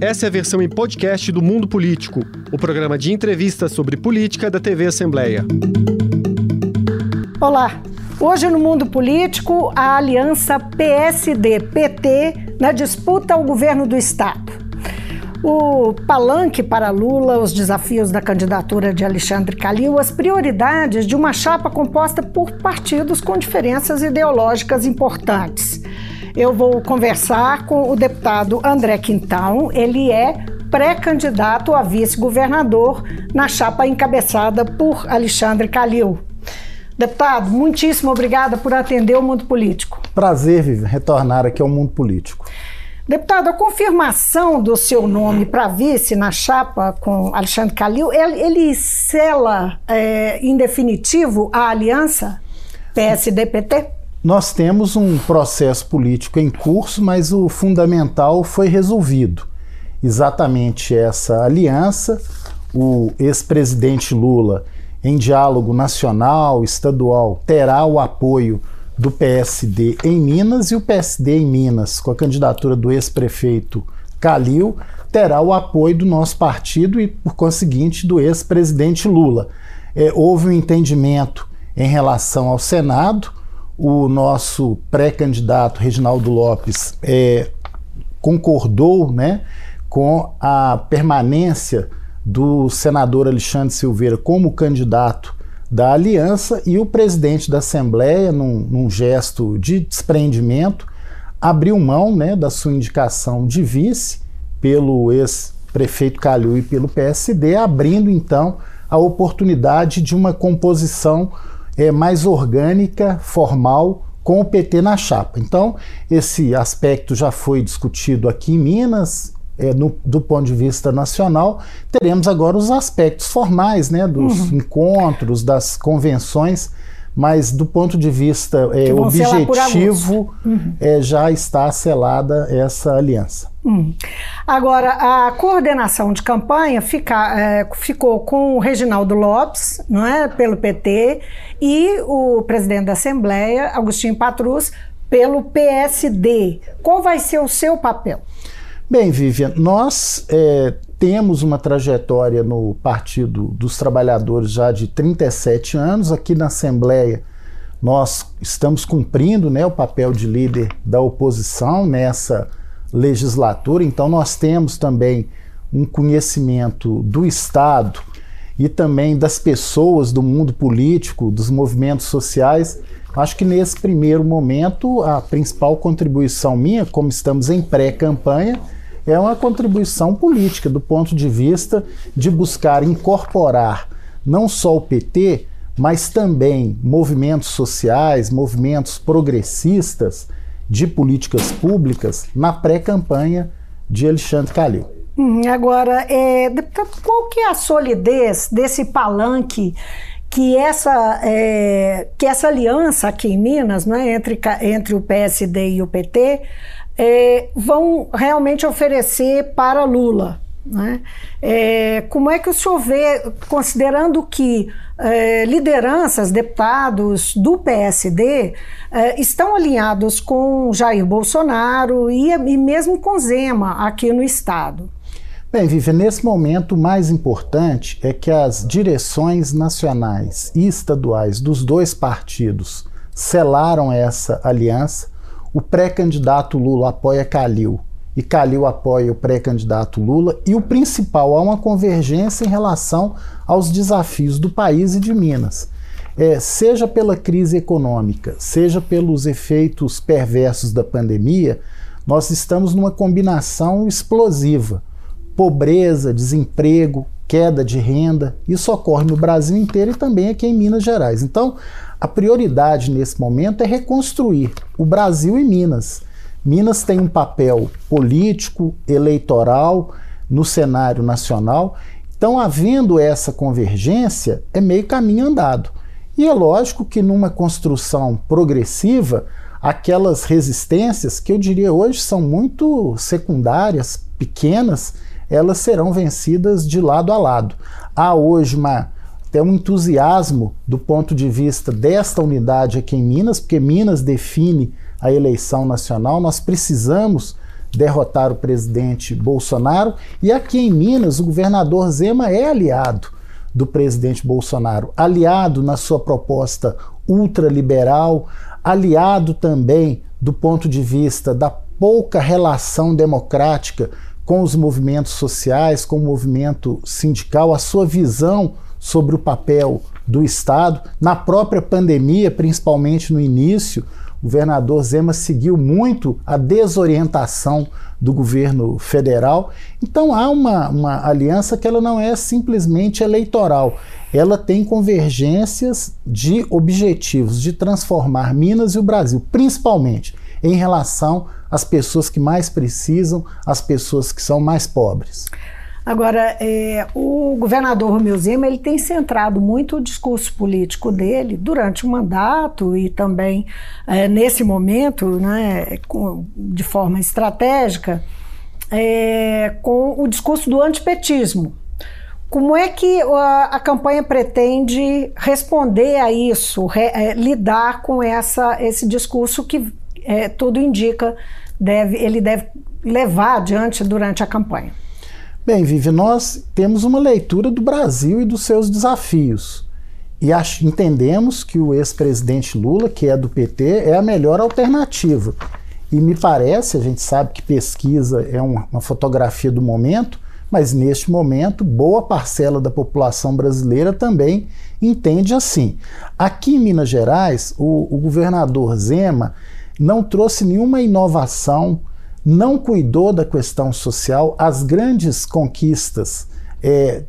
Essa é a versão em podcast do Mundo Político, o programa de entrevistas sobre política da TV Assembleia. Olá! Hoje no mundo político, a aliança PSD-PT na disputa ao governo do Estado. O palanque para Lula, os desafios da candidatura de Alexandre Calil, as prioridades de uma chapa composta por partidos com diferenças ideológicas importantes. Eu vou conversar com o deputado André Quintão, ele é pré-candidato a vice-governador na chapa encabeçada por Alexandre Calil. Deputado, muitíssimo obrigada por atender o mundo político. Prazer, Vivi, retornar aqui ao mundo político. Deputado, a confirmação do seu nome para vice na chapa com Alexandre Calil, ele, ele sela é, em definitivo a aliança PSD-PT? Nós temos um processo político em curso, mas o fundamental foi resolvido. Exatamente essa aliança, o ex-presidente Lula em diálogo nacional, estadual, terá o apoio do PSD em Minas e o PSD em Minas, com a candidatura do ex-prefeito Calil, terá o apoio do nosso partido e, por conseguinte, do ex-presidente Lula. É, houve um entendimento em relação ao Senado, o nosso pré-candidato Reginaldo Lopes é, concordou né, com a permanência do senador Alexandre Silveira como candidato da aliança e o presidente da Assembleia, num, num gesto de desprendimento, abriu mão né, da sua indicação de vice pelo ex-prefeito Calil e pelo PSD, abrindo então a oportunidade de uma composição é, mais orgânica, formal, com o PT na chapa. Então, esse aspecto já foi discutido aqui em Minas, é, no, do ponto de vista nacional, teremos agora os aspectos formais né, dos uhum. encontros, das convenções, mas do ponto de vista é, objetivo, uhum. é, já está selada essa aliança. Uhum. Agora, a coordenação de campanha fica, é, ficou com o Reginaldo Lopes, não é, pelo PT, e o presidente da Assembleia, Agostinho Patrus, pelo PSD. Qual vai ser o seu papel? Bem, Vivian, nós é, temos uma trajetória no Partido dos Trabalhadores já de 37 anos. Aqui na Assembleia, nós estamos cumprindo né, o papel de líder da oposição nessa legislatura, então nós temos também um conhecimento do Estado e também das pessoas do mundo político, dos movimentos sociais. Acho que nesse primeiro momento, a principal contribuição minha, como estamos em pré-campanha, é uma contribuição política do ponto de vista de buscar incorporar não só o PT, mas também movimentos sociais, movimentos progressistas de políticas públicas na pré-campanha de Alexandre Calil. Hum, agora, é, deputado, qual que é a solidez desse palanque que essa, é, que essa aliança aqui em Minas, né, entre, entre o PSD e o PT, é, vão realmente oferecer para Lula. Né? É, como é que o senhor vê, considerando que é, lideranças, deputados do PSD é, estão alinhados com Jair Bolsonaro e, e mesmo com Zema aqui no Estado? Bem, Vivian, nesse momento o mais importante é que as direções nacionais e estaduais dos dois partidos selaram essa aliança o pré-candidato Lula apoia Calil e Calil apoia o pré-candidato Lula, e o principal, há uma convergência em relação aos desafios do país e de Minas. É, seja pela crise econômica, seja pelos efeitos perversos da pandemia, nós estamos numa combinação explosiva. Pobreza, desemprego, queda de renda, isso ocorre no Brasil inteiro e também aqui em Minas Gerais. Então, a prioridade nesse momento é reconstruir o Brasil e Minas. Minas tem um papel político, eleitoral no cenário nacional. Então, havendo essa convergência, é meio caminho andado. E é lógico que numa construção progressiva, aquelas resistências que eu diria hoje são muito secundárias, pequenas, elas serão vencidas de lado a lado. Há hoje uma até um entusiasmo do ponto de vista desta unidade aqui em Minas, porque Minas define a eleição nacional. Nós precisamos derrotar o presidente Bolsonaro. E aqui em Minas, o governador Zema é aliado do presidente Bolsonaro, aliado na sua proposta ultraliberal, aliado também do ponto de vista da pouca relação democrática com os movimentos sociais, com o movimento sindical, a sua visão sobre o papel do Estado. Na própria pandemia, principalmente no início, o governador Zema seguiu muito a desorientação do governo federal. Então há uma, uma aliança que ela não é simplesmente eleitoral, ela tem convergências de objetivos de transformar Minas e o Brasil, principalmente em relação às pessoas que mais precisam, às pessoas que são mais pobres. Agora, é, o governador Romeu Zema ele tem centrado muito o discurso político dele durante o mandato e também é, nesse momento, né, com, de forma estratégica, é, com o discurso do antipetismo. Como é que a, a campanha pretende responder a isso, re, é, lidar com essa, esse discurso que é, tudo indica deve, ele deve levar adiante durante a campanha? Bem, Vivi, nós temos uma leitura do Brasil e dos seus desafios. E entendemos que o ex-presidente Lula, que é do PT, é a melhor alternativa. E me parece, a gente sabe que pesquisa é uma, uma fotografia do momento, mas neste momento, boa parcela da população brasileira também entende assim. Aqui em Minas Gerais, o, o governador Zema não trouxe nenhuma inovação não cuidou da questão social, as grandes conquistas é,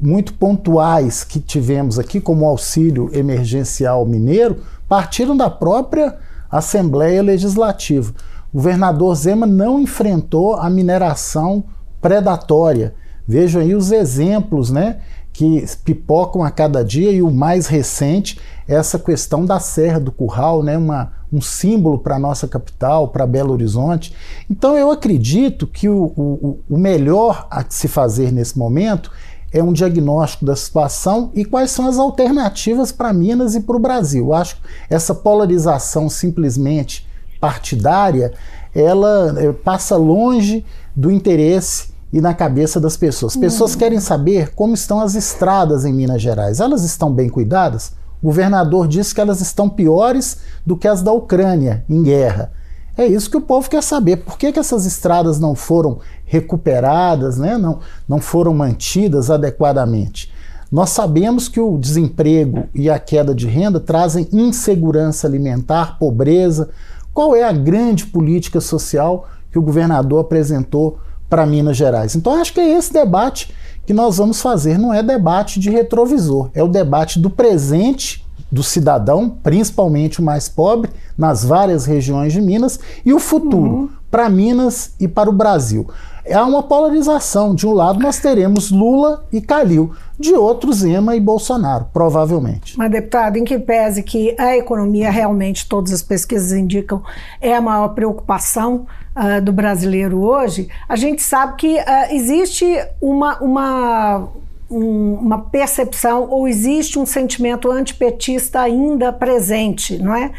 muito pontuais que tivemos aqui, como o auxílio emergencial mineiro, partiram da própria Assembleia Legislativa. O governador Zema não enfrentou a mineração predatória. Vejam aí os exemplos né, que pipocam a cada dia e o mais recente, essa questão da Serra do Curral, né, uma, um símbolo para a nossa capital, para Belo Horizonte. Então eu acredito que o, o, o melhor a se fazer nesse momento é um diagnóstico da situação e quais são as alternativas para Minas e para o Brasil. Eu acho que essa polarização simplesmente partidária, ela é, passa longe do interesse e na cabeça das pessoas. As pessoas uhum. querem saber como estão as estradas em Minas Gerais. Elas estão bem cuidadas? Governador disse que elas estão piores do que as da Ucrânia em guerra. É isso que o povo quer saber. Por que, que essas estradas não foram recuperadas, né? não, não foram mantidas adequadamente? Nós sabemos que o desemprego e a queda de renda trazem insegurança alimentar, pobreza. Qual é a grande política social que o governador apresentou para Minas Gerais? Então, acho que é esse debate que nós vamos fazer não é debate de retrovisor, é o debate do presente do cidadão, principalmente o mais pobre, nas várias regiões de Minas, e o futuro uhum. para Minas e para o Brasil. É uma polarização. De um lado nós teremos Lula e Calil, de outro Zema e Bolsonaro, provavelmente. Mas, deputado, em que pese que a economia realmente, todas as pesquisas indicam, é a maior preocupação uh, do brasileiro hoje, a gente sabe que uh, existe uma, uma, um, uma percepção ou existe um sentimento antipetista ainda presente, não é?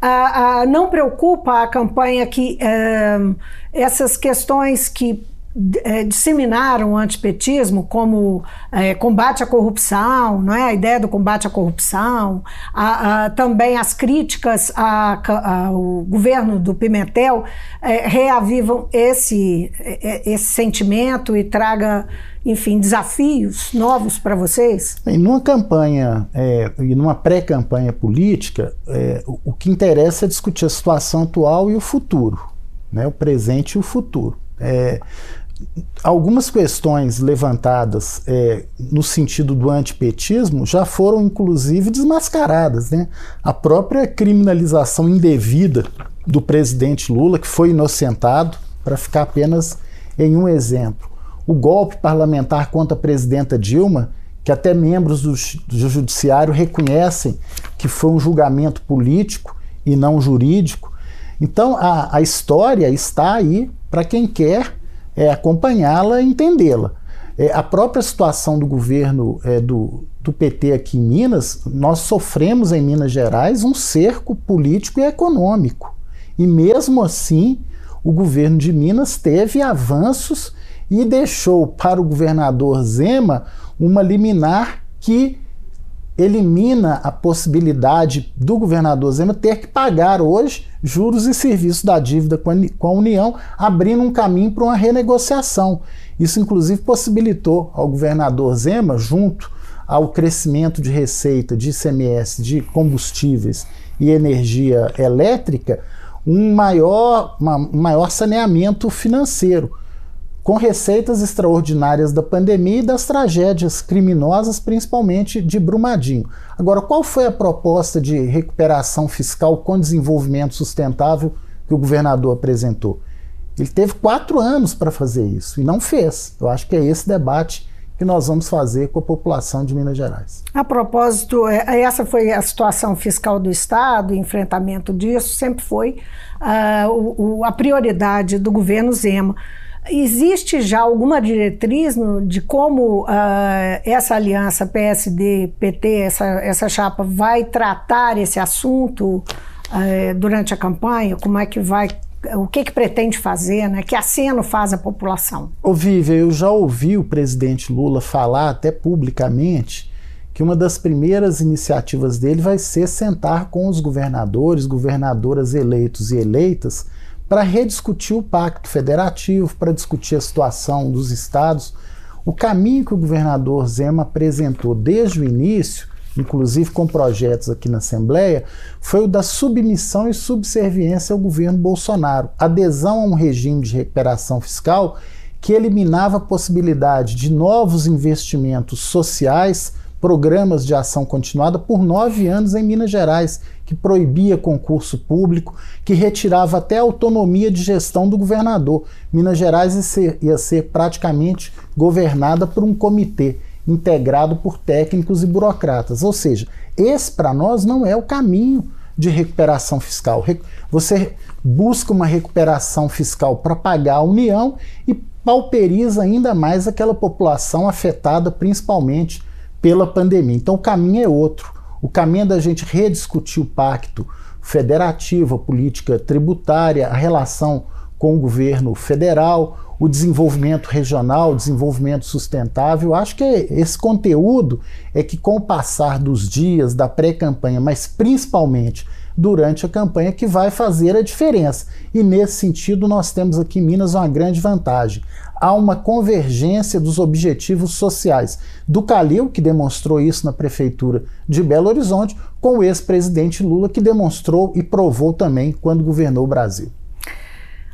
Uh, não preocupa a campanha que eh, essas questões que é, disseminaram o antipetismo como é, combate à corrupção, não é? a ideia do combate à corrupção, a, a, também as críticas ao governo do Pimentel é, reavivam esse, é, é, esse sentimento e traga, enfim, desafios novos para vocês? Em numa campanha é, e numa pré-campanha política, o, o que interessa é discutir a situação atual e o futuro, né? o presente e o futuro. É, algumas questões levantadas é, no sentido do antipetismo já foram inclusive desmascaradas. Né? A própria criminalização indevida do presidente Lula, que foi inocentado, para ficar apenas em um exemplo. O golpe parlamentar contra a presidenta Dilma, que até membros do, do judiciário reconhecem que foi um julgamento político e não jurídico. Então a, a história está aí para quem quer é, acompanhá-la e entendê-la. É, a própria situação do governo é, do, do PT aqui em Minas, nós sofremos em Minas Gerais um cerco político e econômico. E mesmo assim, o governo de Minas teve avanços e deixou para o governador Zema uma liminar que elimina a possibilidade do governador Zema ter que pagar hoje juros e serviços da dívida com a União, abrindo um caminho para uma renegociação. Isso, inclusive, possibilitou ao governador Zema, junto ao crescimento de receita de ICMS, de combustíveis e energia elétrica, um maior, um maior saneamento financeiro com receitas extraordinárias da pandemia e das tragédias criminosas, principalmente de Brumadinho. Agora, qual foi a proposta de recuperação fiscal com desenvolvimento sustentável que o governador apresentou? Ele teve quatro anos para fazer isso e não fez. Eu acho que é esse debate que nós vamos fazer com a população de Minas Gerais. A propósito, é, essa foi a situação fiscal do Estado, enfrentamento disso sempre foi uh, a prioridade do governo Zema. Existe já alguma diretriz no, de como uh, essa aliança PSD-PT, essa, essa chapa, vai tratar esse assunto uh, durante a campanha? Como é que vai o que, que pretende fazer, né? que aceno faz a população? Ô Vivian, eu já ouvi o presidente Lula falar até publicamente que uma das primeiras iniciativas dele vai ser sentar com os governadores, governadoras eleitos e eleitas para rediscutir o pacto federativo, para discutir a situação dos estados. O caminho que o governador Zema apresentou desde o início, inclusive com projetos aqui na Assembleia, foi o da submissão e subserviência ao governo Bolsonaro, adesão a um regime de recuperação fiscal que eliminava a possibilidade de novos investimentos sociais programas de ação continuada por nove anos em Minas Gerais, que proibia concurso público, que retirava até a autonomia de gestão do governador. Minas Gerais ia ser, ia ser praticamente governada por um comitê integrado por técnicos e burocratas. Ou seja, esse para nós não é o caminho de recuperação fiscal. Você busca uma recuperação fiscal para pagar a União e pauperiza ainda mais aquela população afetada principalmente pela pandemia. Então o caminho é outro. O caminho é da gente rediscutir o pacto federativo, a política tributária, a relação com o governo federal, o desenvolvimento regional, o desenvolvimento sustentável. Acho que esse conteúdo é que, com o passar dos dias da pré-campanha, mas principalmente durante a campanha, que vai fazer a diferença. E nesse sentido, nós temos aqui em Minas uma grande vantagem há uma convergência dos objetivos sociais do Calil, que demonstrou isso na prefeitura de Belo Horizonte, com o ex-presidente Lula, que demonstrou e provou também quando governou o Brasil.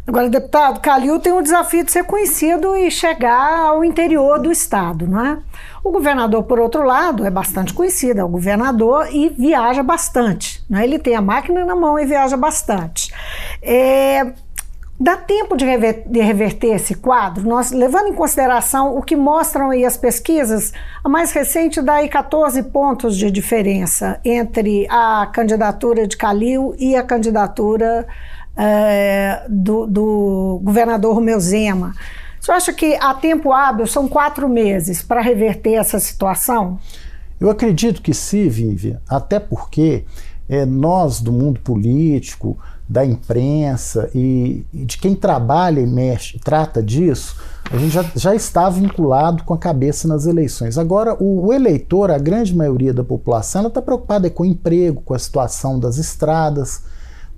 Agora, deputado, Calil tem o desafio de ser conhecido e chegar ao interior do estado, não é? O governador, por outro lado, é bastante conhecido, é o governador e viaja bastante. Não é? Ele tem a máquina na mão e viaja bastante. É, Dá tempo de, rever, de, reverter esse quadro? Nós, levando em consideração o que mostram aí as pesquisas, a mais recente dá aí 14 pontos de diferença entre a candidatura de Calil e a candidatura é, do, do, governador Romeu Zema. Você acha que há tempo hábil, são quatro meses, para reverter essa situação? Eu acredito que sim, Vivian, até porque é, nós do mundo político, da imprensa e, e, de quem trabalha e mexe, trata disso, a gente já, já está vinculado com a cabeça nas eleições. Agora, o, o eleitor, a grande maioria da população, está preocupada com o emprego, com a situação das estradas,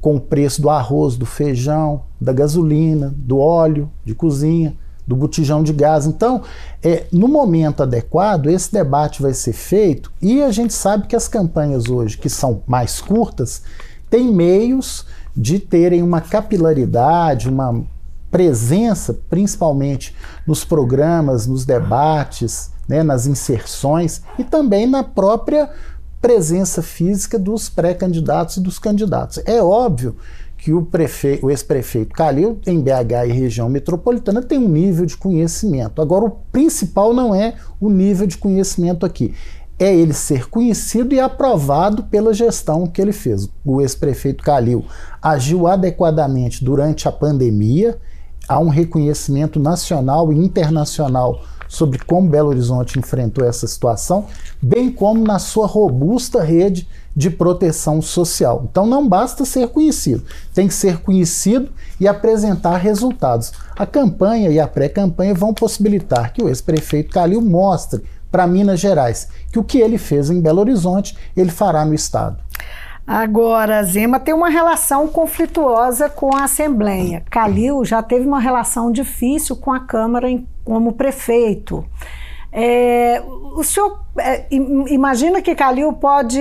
com o preço do arroz, do feijão, da gasolina, do óleo de cozinha, do botijão de gás. Então, é, no momento adequado, esse debate vai ser feito e a gente sabe que as campanhas hoje, que são mais curtas, têm meios de terem uma capilaridade, uma presença, principalmente nos programas, nos debates, né, nas inserções e também na própria presença física dos pré-candidatos e dos candidatos. É óbvio que o, prefeito, o ex-prefeito Calil, em BH e região metropolitana, tem um nível de conhecimento. Agora, o principal não é o nível de conhecimento aqui, é ele ser conhecido e aprovado pela gestão que ele fez. O ex-prefeito Calil agiu adequadamente durante a pandemia, há um reconhecimento nacional e internacional sobre como Belo Horizonte enfrentou essa situação, bem como na sua robusta rede de proteção social. Então não basta ser conhecido, tem que ser conhecido e apresentar resultados. A campanha e a pré-campanha vão possibilitar que o ex-prefeito Calil mostre para Minas Gerais que o que ele fez em Belo Horizonte, ele fará no estado. Agora, Zema tem uma relação conflituosa com a Assembleia. Calil já teve uma relação difícil com a Câmara em, como prefeito. É, o senhor é, imagina que Calil pode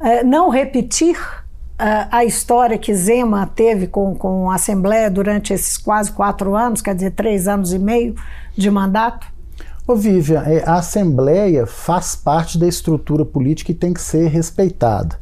é, não repetir é, a história que Zema teve com, com a Assembleia durante esses quase quatro anos, quer dizer, três anos e meio de mandato? Ô Vivian, é, a Assembleia faz parte da estrutura política e tem que ser respeitada.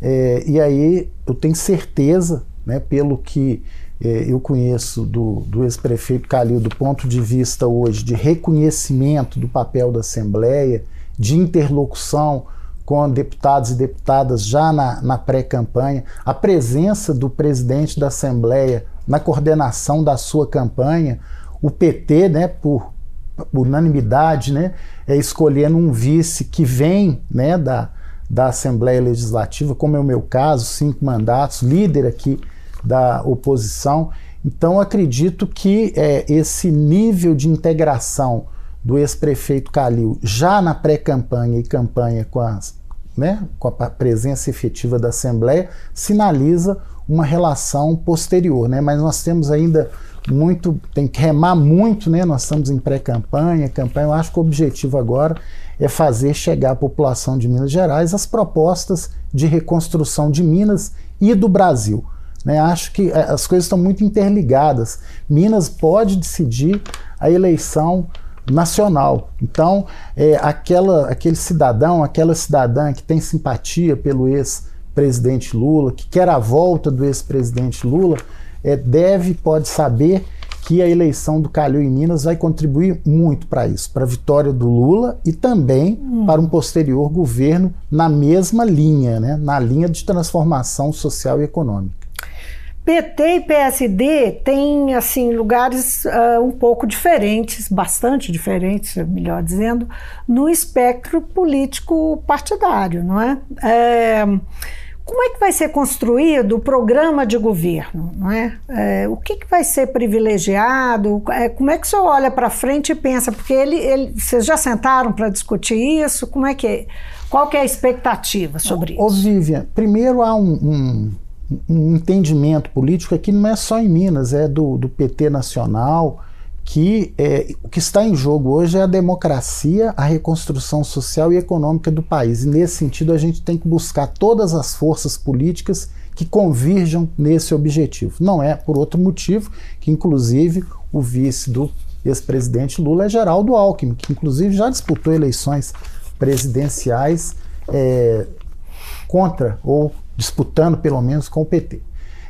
É, e aí eu tenho certeza, né, pelo que é, eu conheço do, do ex-prefeito Calil do ponto de vista hoje de reconhecimento do papel da Assembleia, de interlocução com deputados e deputadas já na, na pré-campanha, a presença do presidente da Assembleia na coordenação da sua campanha, o PT, né, por, unanimidade, né, é escolhendo um vice que vem né, da, da Assembleia Legislativa, como é o meu caso, cinco mandatos, líder aqui da oposição. Então, acredito que é, esse nível de integração do ex-prefeito Calil já na pré-campanha e campanha com, né, com a presença efetiva da Assembleia sinaliza uma relação posterior, né? Mas nós temos ainda muito, tem que remar muito, né? Nós estamos em pré-campanha, campanha. Eu acho que o objetivo agora é fazer chegar à população de Minas Gerais as propostas de reconstrução de Minas e do Brasil. Né? Acho que é, as coisas estão muito interligadas. Minas pode decidir a eleição nacional. Então, é, aquela, aquele cidadão, aquela cidadã que tem simpatia pelo ex-presidente Lula, que quer a volta do ex-presidente Lula, é, deve, pode saber que a eleição do Calil em Minas vai contribuir muito para isso, para a vitória do Lula e também hum. para um posterior governo na mesma linha, né, na linha de transformação social e econômica. PT e PSD têm assim lugares uh, um pouco diferentes, bastante diferentes, melhor dizendo, no espectro político partidário, não é? é como é que vai ser construído o programa de governo, não é? é o que, que vai ser privilegiado? É, como é que o senhor olha para frente e pensa? Porque ele, ele, vocês já sentaram para discutir isso? Como é que qual que é a expectativa sobre ô, isso? Ô Vivian, primeiro há um, um um entendimento político aqui não é só em Minas, é do, do PT nacional, que é, o que está em jogo hoje é a democracia, a reconstrução social e econômica do país. E nesse sentido, a gente tem que buscar todas as forças políticas que convirjam nesse objetivo. Não é por outro motivo que, inclusive, o vice do ex-presidente Lula é Geraldo Alckmin, que inclusive já disputou eleições presidenciais é, contra ou disputando pelo menos com o PT.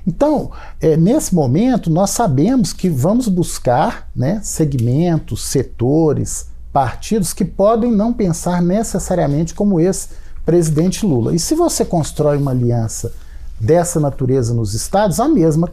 Então, é, nesse momento, nós sabemos que vamos buscar né, segmentos, setores, partidos que podem não pensar necessariamente como esse presidente Lula. E se você constrói uma aliança dessa natureza nos estados, a mesma,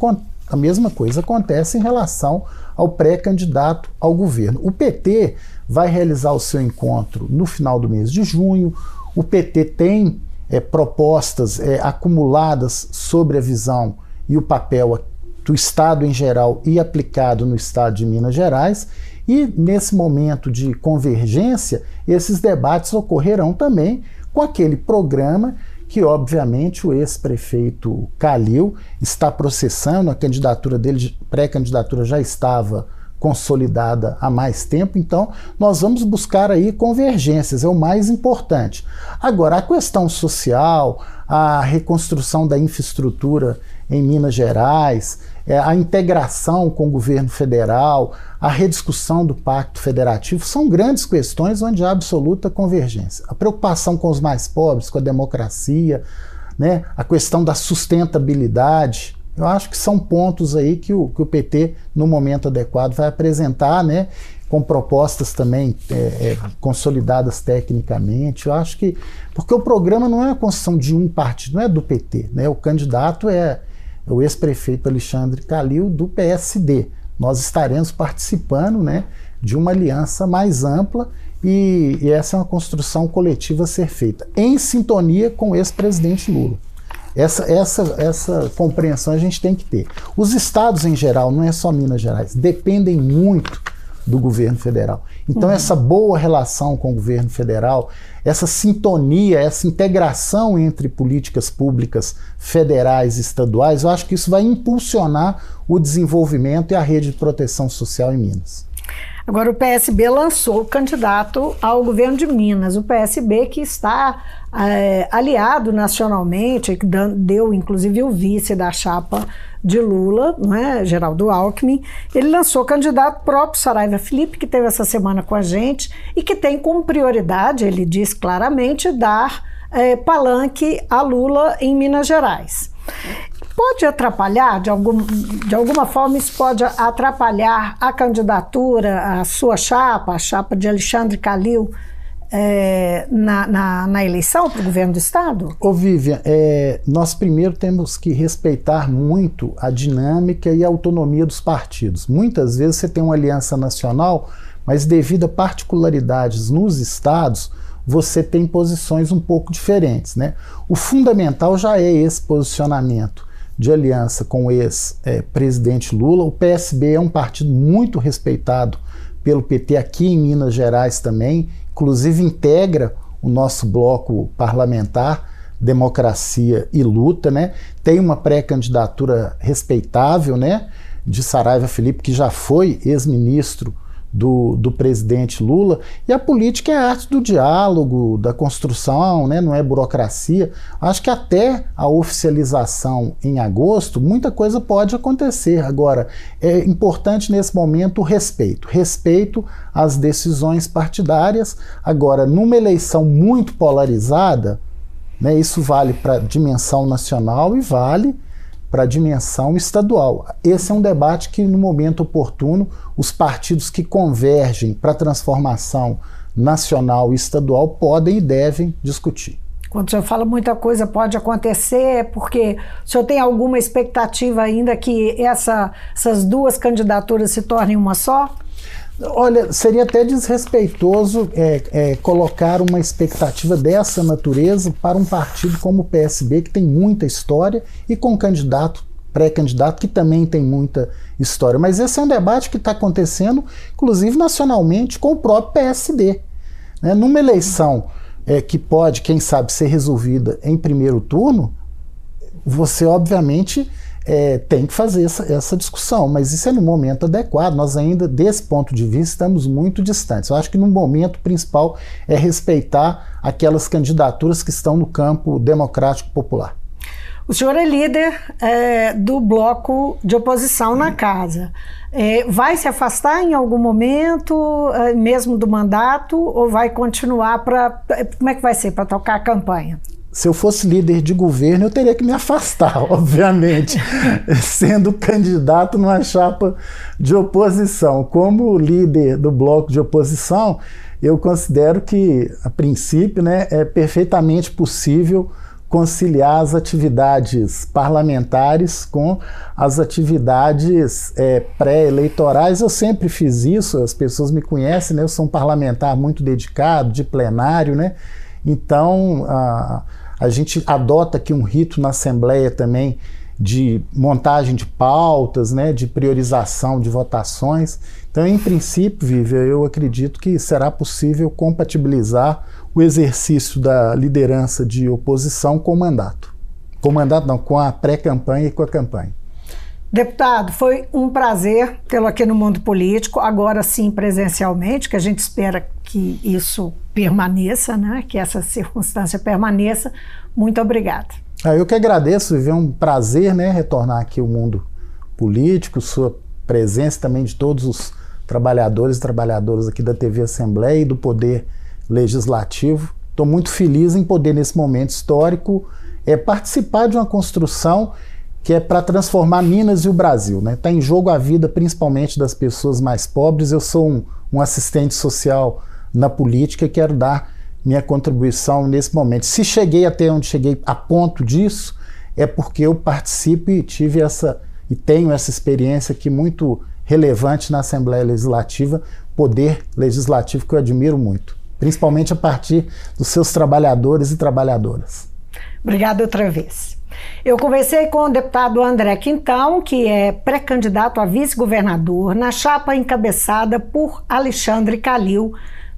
a mesma coisa acontece em relação ao pré-candidato ao governo. O PT vai realizar o seu encontro no final do mês de junho. O PT tem é, propostas é, acumuladas sobre a visão e o papel do Estado em geral e aplicado no Estado de Minas Gerais. E nesse momento de convergência, esses debates ocorrerão também com aquele programa que, obviamente, o ex-prefeito Calil está processando, a candidatura dele, pré-candidatura já estava consolidada há mais tempo, então nós vamos buscar aí convergências, é o mais importante. Agora, a questão social, a reconstrução da infraestrutura em Minas Gerais, é, a integração com o governo federal, a rediscussão do Pacto Federativo, são grandes questões onde há absoluta convergência. A preocupação com os mais pobres, com a democracia, né, a questão da sustentabilidade, eu acho que são pontos aí que o, que o PT, no momento adequado, vai apresentar, né? Com propostas também é, é, consolidadas tecnicamente. Eu acho que. Porque o programa não é a construção de um partido, não é do PT. Né? O candidato é, o ex-prefeito Alexandre Calil, do PSD. Nós estaremos participando né, de uma aliança mais ampla e, e essa é uma construção coletiva a ser feita, em sintonia com o ex-presidente Lula. Essa, essa, essa compreensão a gente tem que ter. Os estados em geral, não é só Minas Gerais, dependem muito do governo federal. Então, uhum. essa boa relação com o governo federal, essa sintonia, essa integração entre políticas públicas federais e estaduais, eu acho que isso vai impulsionar o desenvolvimento e a rede de proteção social em Minas. Agora, o PSB lançou o candidato ao governo de Minas, o PSB que está é, aliado nacionalmente, que deu inclusive o vice da chapa de Lula, não é? Geraldo Alckmin. Ele lançou o candidato próprio, Saraiva Felipe, que teve essa semana com a gente e que tem como prioridade, ele diz claramente, dar é, palanque a Lula em Minas Gerais. Pode atrapalhar, de, algum, de alguma forma, isso pode atrapalhar a candidatura, a sua chapa, a chapa de Alexandre Calil, é, na, na, na, eleição para o governo do Estado? Ô Vivian, é, nós primeiro temos que respeitar muito a dinâmica e a autonomia dos partidos. Muitas vezes você tem uma aliança nacional, mas devido a particularidades nos estados, você tem posições um pouco diferentes. Né? O fundamental já é esse posicionamento de aliança com o ex-presidente Lula. O PSB é um partido muito respeitado pelo PT aqui em Minas Gerais também, inclusive integra o nosso bloco parlamentar Democracia e Luta, né? Tem uma pré-candidatura respeitável, né? De Saraiva Felipe, que já foi ex-ministro do, do presidente Lula. E a política é a arte do diálogo, da construção, né? não é burocracia. Acho que até a oficialização em agosto, muita coisa pode acontecer. Agora, é importante nesse momento o respeito respeito às decisões partidárias. Agora, numa eleição muito polarizada, né, isso vale para a dimensão nacional e vale para a dimensão estadual. Esse é um debate que, no momento oportuno, os partidos que convergem para a transformação nacional e estadual podem e devem discutir. Quando o senhor fala muita coisa pode acontecer, é porque o senhor tem alguma expectativa ainda que essa, essas duas candidaturas se tornem uma só? Olha, seria até desrespeitoso é, é, colocar uma expectativa dessa natureza para um partido como o PSB, que tem muita história, e com candidato, pré-candidato, que também tem muita história. Mas esse é um debate que está acontecendo, inclusive nacionalmente, com o próprio PSD. Né? Numa eleição é, que pode, quem sabe, ser resolvida em primeiro turno, você obviamente é, tem que fazer essa, essa, discussão, mas isso é no momento adequado. Nós ainda, desse ponto de vista, estamos muito distantes. Eu acho que no momento principal é respeitar aquelas candidaturas que estão no campo democrático popular. O senhor é líder é, do bloco de oposição na casa. É, vai se afastar em algum momento, é, mesmo do mandato, ou vai continuar para. Como é que vai ser para tocar a campanha? Se eu fosse líder de governo, eu teria que me afastar, obviamente, sendo candidato numa chapa de oposição. Como líder do bloco de oposição, eu considero que, a princípio, né, é perfeitamente possível conciliar as atividades parlamentares com as atividades é, pré-eleitorais. Eu sempre fiz isso, as pessoas me conhecem, né? eu sou um parlamentar muito dedicado, de plenário, né? Então, a gente adota aqui um rito na Assembleia também de montagem de pautas, né, de priorização de votações. Então, em princípio, Vivi, eu acredito que será possível compatibilizar o exercício da liderança de oposição com o mandato. Com o mandato, não, com a pré-campanha e com a campanha. Deputado, foi um prazer tê-lo aqui no Mundo Político, agora sim presencialmente, que a gente espera que isso permaneça, né? que essa circunstância permaneça. Muito obrigada. Ah, eu que agradeço, é um prazer né, retornar aqui ao mundo político, sua presença também de todos os trabalhadores e trabalhadoras aqui da TV Assembleia e do Poder Legislativo. Estou muito feliz em poder, nesse momento histórico, é, participar de uma construção que é para transformar Minas e o Brasil. Está né? Tá em jogo a vida, principalmente das pessoas mais pobres. Eu sou um, um assistente social na política e quero dar minha contribuição nesse momento. Se cheguei até onde cheguei a ponto disso, é porque eu participo e tive essa e tenho essa experiência aqui muito relevante na Assembleia Legislativa, poder legislativo que eu admiro muito, principalmente a partir dos seus trabalhadores e trabalhadoras. Obrigada outra vez. Eu conversei com o deputado André Quintão, que é pré-candidato a vice-governador na chapa encabeçada por Alexandre Calil,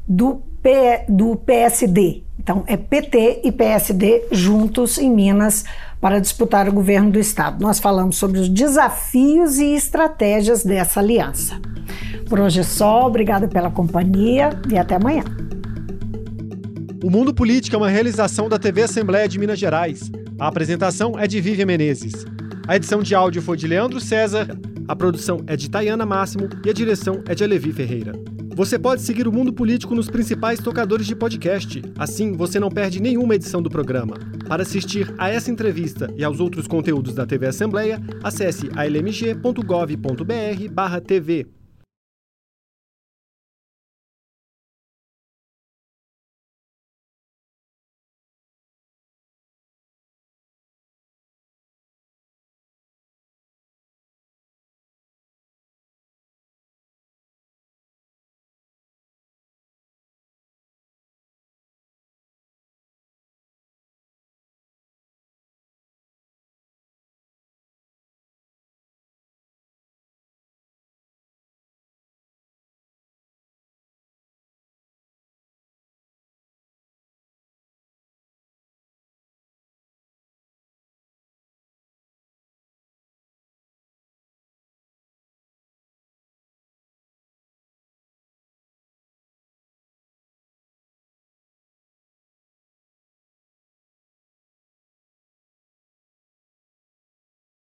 do, P, do PSD. Então, é PT e PSD juntos em Minas para disputar o governo do Estado. Nós falamos sobre os desafios e estratégias dessa aliança. Por hoje é só, obrigada pela companhia e até amanhã. O Mundo Político é uma realização da TV Assembleia de Minas Gerais. A apresentação é de Vivian Menezes. A edição de áudio foi de Leandro César, a produção é de Tayana Máximo e a direção é de Alevi Ferreira. Você pode seguir o Mundo Político nos principais tocadores de podcast. Assim, você não perde nenhuma edição do programa. Para assistir a essa entrevista e aos outros conteúdos da TV Assembleia, acesse almg.gov.br/tv.